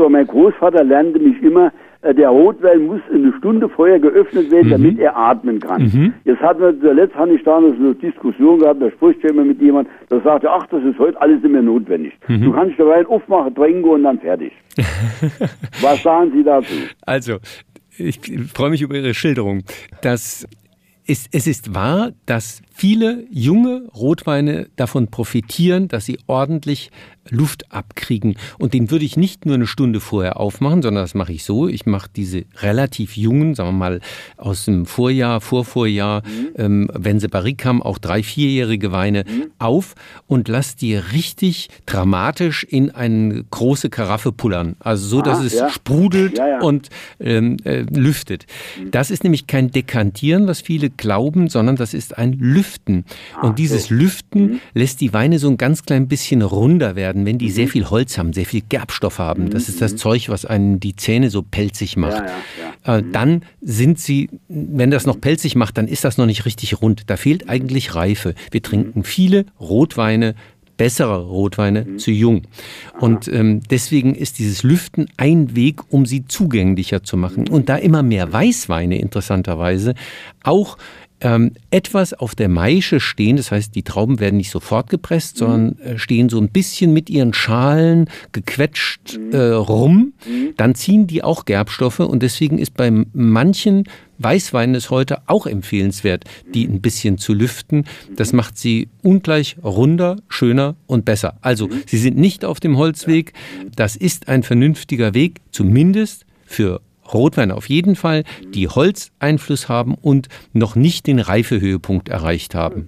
gemacht, aber mein Großvater lernte mich immer, äh, der Rotwein muss eine Stunde vorher geöffnet werden, mhm. damit er atmen kann. Mhm. Jetzt hatten wir zuletzt hatte ich da eine Diskussion gehabt, da spricht immer mit jemand, der sagte, ach, das ist heute alles nicht mehr notwendig. Mhm. Du kannst den Wein aufmachen, trinken und dann fertig. Was sagen Sie dazu? Also, ich freue mich über Ihre Schilderung. Das ist, es ist wahr, dass viele junge Rotweine davon profitieren, dass sie ordentlich Luft abkriegen. Und den würde ich nicht nur eine Stunde vorher aufmachen, sondern das mache ich so. Ich mache diese relativ jungen, sagen wir mal aus dem Vorjahr, Vorvorjahr, mhm. ähm, wenn sie Barrique haben, auch drei, vierjährige Weine mhm. auf und lass die richtig dramatisch in eine große Karaffe pullern. Also so, dass Aha, es ja. sprudelt ja, ja. und ähm, äh, lüftet. Mhm. Das ist nämlich kein Dekantieren, was viele glauben, sondern das ist ein Lüften. Ah, und dieses. Lüften mhm. lässt die Weine so ein ganz klein bisschen runder werden wenn die mhm. sehr viel Holz haben, sehr viel Gerbstoff haben. Das ist das mhm. Zeug, was einen die Zähne so pelzig macht. Äh, dann sind sie, wenn das noch pelzig macht, dann ist das noch nicht richtig rund. Da fehlt eigentlich Reife. Wir trinken viele Rotweine bessere Rotweine mhm. zu jung. Und ähm, deswegen ist dieses Lüften ein Weg, um sie zugänglicher zu machen. Und da immer mehr Weißweine interessanterweise auch ähm, etwas auf der Maische stehen. Das heißt, die Trauben werden nicht sofort gepresst, mhm. sondern äh, stehen so ein bisschen mit ihren Schalen gequetscht mhm. äh, rum. Mhm. Dann ziehen die auch Gerbstoffe und deswegen ist bei manchen Weißweinen es heute auch empfehlenswert, die ein bisschen zu lüften. Das macht sie ungleich runder, schöner und besser. Also, sie sind nicht auf dem Holzweg. Das ist ein vernünftiger Weg, zumindest für Rotwein auf jeden Fall, die Holzeinfluss haben und noch nicht den Reifehöhepunkt erreicht haben.